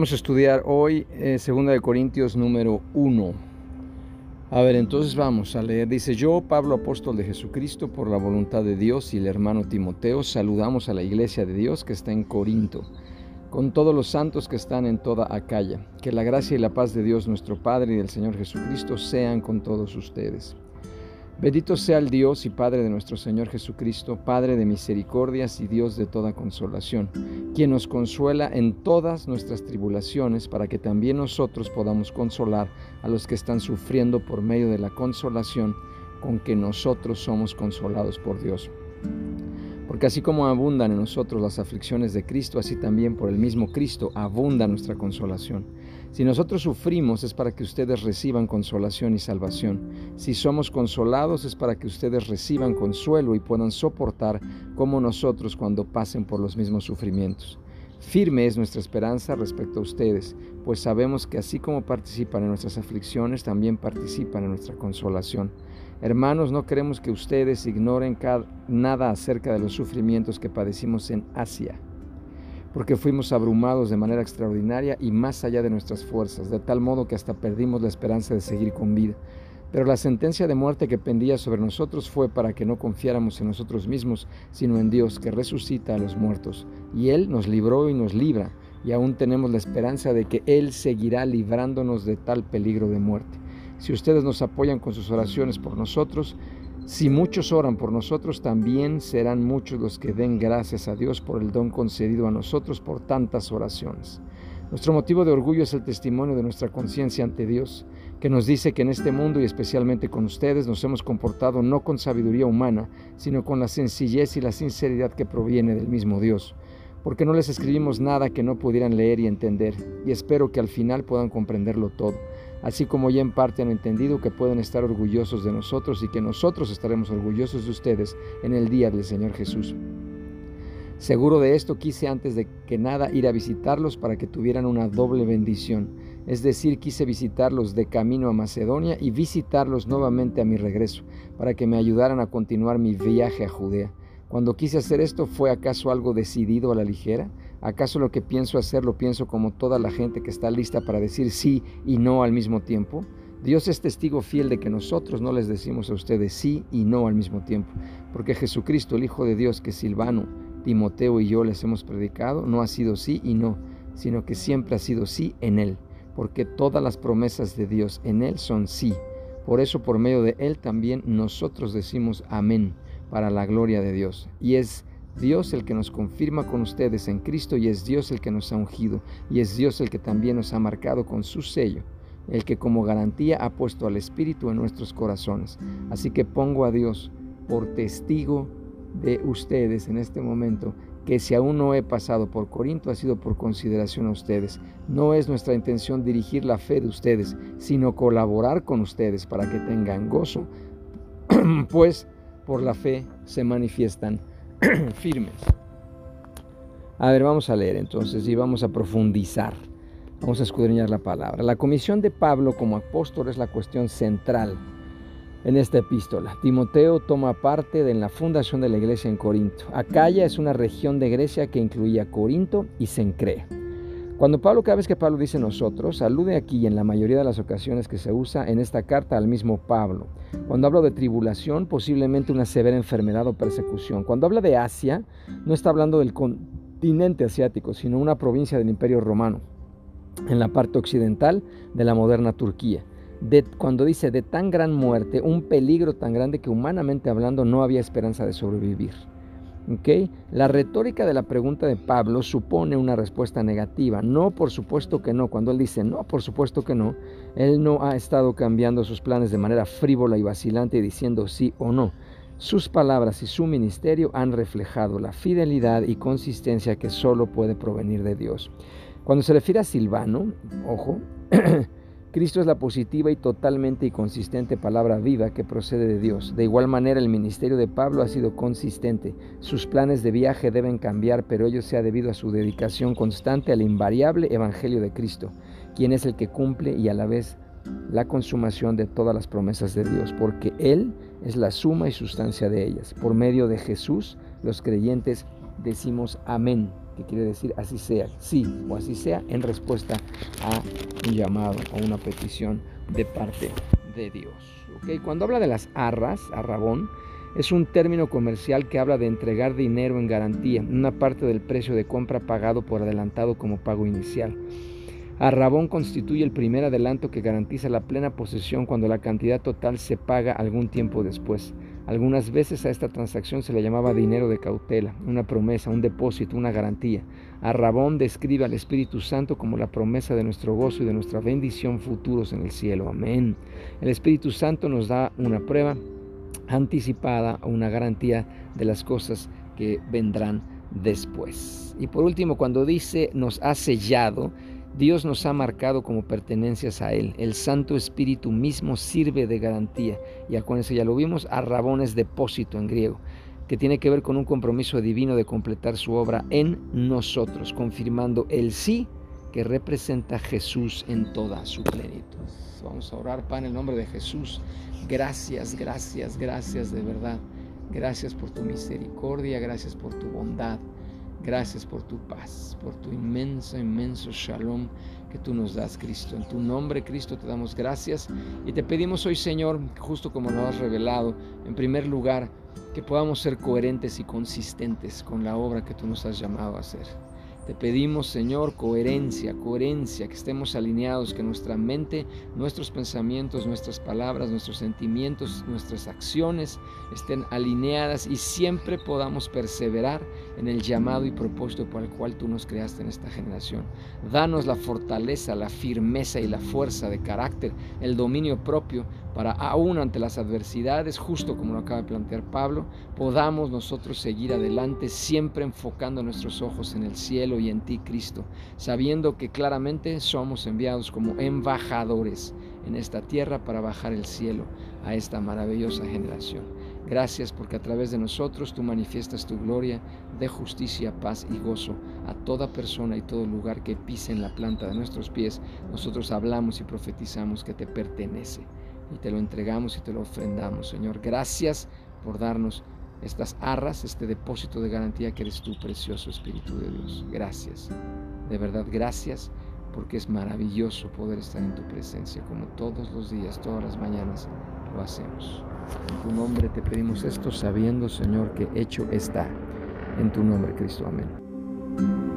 Vamos a estudiar hoy eh, 2 de Corintios número 1. A ver, entonces vamos a leer. Dice, yo, Pablo, apóstol de Jesucristo, por la voluntad de Dios y el hermano Timoteo, saludamos a la iglesia de Dios que está en Corinto, con todos los santos que están en toda Acaya. Que la gracia y la paz de Dios nuestro Padre y del Señor Jesucristo sean con todos ustedes. Bendito sea el Dios y Padre de nuestro Señor Jesucristo, Padre de misericordias y Dios de toda consolación, quien nos consuela en todas nuestras tribulaciones para que también nosotros podamos consolar a los que están sufriendo por medio de la consolación con que nosotros somos consolados por Dios. Porque así como abundan en nosotros las aflicciones de Cristo, así también por el mismo Cristo abunda nuestra consolación. Si nosotros sufrimos es para que ustedes reciban consolación y salvación. Si somos consolados es para que ustedes reciban consuelo y puedan soportar como nosotros cuando pasen por los mismos sufrimientos. Firme es nuestra esperanza respecto a ustedes, pues sabemos que así como participan en nuestras aflicciones, también participan en nuestra consolación. Hermanos, no queremos que ustedes ignoren nada acerca de los sufrimientos que padecimos en Asia, porque fuimos abrumados de manera extraordinaria y más allá de nuestras fuerzas, de tal modo que hasta perdimos la esperanza de seguir con vida. Pero la sentencia de muerte que pendía sobre nosotros fue para que no confiáramos en nosotros mismos, sino en Dios, que resucita a los muertos. Y Él nos libró y nos libra, y aún tenemos la esperanza de que Él seguirá librándonos de tal peligro de muerte. Si ustedes nos apoyan con sus oraciones por nosotros, si muchos oran por nosotros, también serán muchos los que den gracias a Dios por el don concedido a nosotros por tantas oraciones. Nuestro motivo de orgullo es el testimonio de nuestra conciencia ante Dios, que nos dice que en este mundo y especialmente con ustedes nos hemos comportado no con sabiduría humana, sino con la sencillez y la sinceridad que proviene del mismo Dios porque no les escribimos nada que no pudieran leer y entender, y espero que al final puedan comprenderlo todo así como ya en parte han entendido que pueden estar orgullosos de nosotros y que nosotros estaremos orgullosos de ustedes en el día del Señor Jesús. Seguro de esto quise antes de que nada ir a visitarlos para que tuvieran una doble bendición, es decir, quise visitarlos de camino a Macedonia y visitarlos nuevamente a mi regreso, para que me ayudaran a continuar mi viaje a Judea. Cuando quise hacer esto, ¿fue acaso algo decidido a la ligera? ¿Acaso lo que pienso hacer lo pienso como toda la gente que está lista para decir sí y no al mismo tiempo? Dios es testigo fiel de que nosotros no les decimos a ustedes sí y no al mismo tiempo, porque Jesucristo, el Hijo de Dios, que Silvano, Timoteo y yo les hemos predicado, no ha sido sí y no, sino que siempre ha sido sí en Él, porque todas las promesas de Dios en Él son sí. Por eso por medio de Él también nosotros decimos amén para la gloria de Dios. Y es Dios el que nos confirma con ustedes en Cristo y es Dios el que nos ha ungido y es Dios el que también nos ha marcado con su sello, el que como garantía ha puesto al Espíritu en nuestros corazones. Así que pongo a Dios por testigo de ustedes en este momento que si aún no he pasado por Corinto ha sido por consideración a ustedes. No es nuestra intención dirigir la fe de ustedes, sino colaborar con ustedes para que tengan gozo, pues por la fe se manifiestan firmes. A ver, vamos a leer entonces y vamos a profundizar. Vamos a escudriñar la palabra. La comisión de Pablo como apóstol es la cuestión central en esta epístola. Timoteo toma parte en la fundación de la iglesia en Corinto. Acaya es una región de Grecia que incluía Corinto y Sencrea. Cuando Pablo, cada vez que Pablo dice nosotros, alude aquí en la mayoría de las ocasiones que se usa en esta carta al mismo Pablo. Cuando habla de tribulación, posiblemente una severa enfermedad o persecución. Cuando habla de Asia, no está hablando del continente asiático, sino una provincia del Imperio Romano, en la parte occidental de la moderna Turquía. De, cuando dice de tan gran muerte, un peligro tan grande que humanamente hablando no había esperanza de sobrevivir. La retórica de la pregunta de Pablo supone una respuesta negativa. No, por supuesto que no. Cuando él dice no, por supuesto que no, él no ha estado cambiando sus planes de manera frívola y vacilante y diciendo sí o no. Sus palabras y su ministerio han reflejado la fidelidad y consistencia que solo puede provenir de Dios. Cuando se refiere a Silvano, ojo, Cristo es la positiva y totalmente y consistente palabra viva que procede de Dios. De igual manera, el ministerio de Pablo ha sido consistente. Sus planes de viaje deben cambiar, pero ello se ha debido a su dedicación constante al invariable Evangelio de Cristo, quien es el que cumple y a la vez la consumación de todas las promesas de Dios, porque Él es la suma y sustancia de ellas. Por medio de Jesús, los creyentes decimos amén que quiere decir así sea, sí o así sea, en respuesta a un llamado, a una petición de parte de Dios. ¿Okay? Cuando habla de las arras, arrabón, es un término comercial que habla de entregar dinero en garantía, una parte del precio de compra pagado por adelantado como pago inicial. Arrabón constituye el primer adelanto que garantiza la plena posesión cuando la cantidad total se paga algún tiempo después. Algunas veces a esta transacción se le llamaba dinero de cautela, una promesa, un depósito, una garantía. Arrabón describe al Espíritu Santo como la promesa de nuestro gozo y de nuestra bendición futuros en el cielo. Amén. El Espíritu Santo nos da una prueba anticipada o una garantía de las cosas que vendrán después. Y por último, cuando dice nos ha sellado, Dios nos ha marcado como pertenencias a Él. El Santo Espíritu mismo sirve de garantía. Y acuérdense, ya lo vimos, arrabón es depósito en griego, que tiene que ver con un compromiso divino de completar su obra en nosotros, confirmando el sí que representa Jesús en toda su plenitud. Vamos a orar, Padre, en el nombre de Jesús. Gracias, gracias, gracias de verdad. Gracias por tu misericordia, gracias por tu bondad. Gracias por tu paz, por tu inmenso, inmenso shalom que tú nos das, Cristo. En tu nombre, Cristo, te damos gracias y te pedimos hoy, Señor, justo como lo has revelado, en primer lugar, que podamos ser coherentes y consistentes con la obra que tú nos has llamado a hacer. Te pedimos, Señor, coherencia, coherencia, que estemos alineados, que nuestra mente, nuestros pensamientos, nuestras palabras, nuestros sentimientos, nuestras acciones estén alineadas y siempre podamos perseverar en el llamado y propósito por el cual tú nos creaste en esta generación. Danos la fortaleza, la firmeza y la fuerza de carácter, el dominio propio para aún ante las adversidades, justo como lo acaba de plantear Pablo, podamos nosotros seguir adelante siempre enfocando nuestros ojos en el cielo y en ti, Cristo, sabiendo que claramente somos enviados como embajadores en esta tierra para bajar el cielo a esta maravillosa generación. Gracias porque a través de nosotros tú manifiestas tu gloria de justicia, paz y gozo a toda persona y todo lugar que pise en la planta de nuestros pies. Nosotros hablamos y profetizamos que te pertenece y te lo entregamos y te lo ofrendamos, Señor. Gracias por darnos estas arras, este depósito de garantía que eres tu precioso Espíritu de Dios. Gracias. De verdad, gracias porque es maravilloso poder estar en tu presencia como todos los días, todas las mañanas lo hacemos. En tu nombre te pedimos esto sabiendo, Señor, que hecho está. En tu nombre, Cristo. Amén.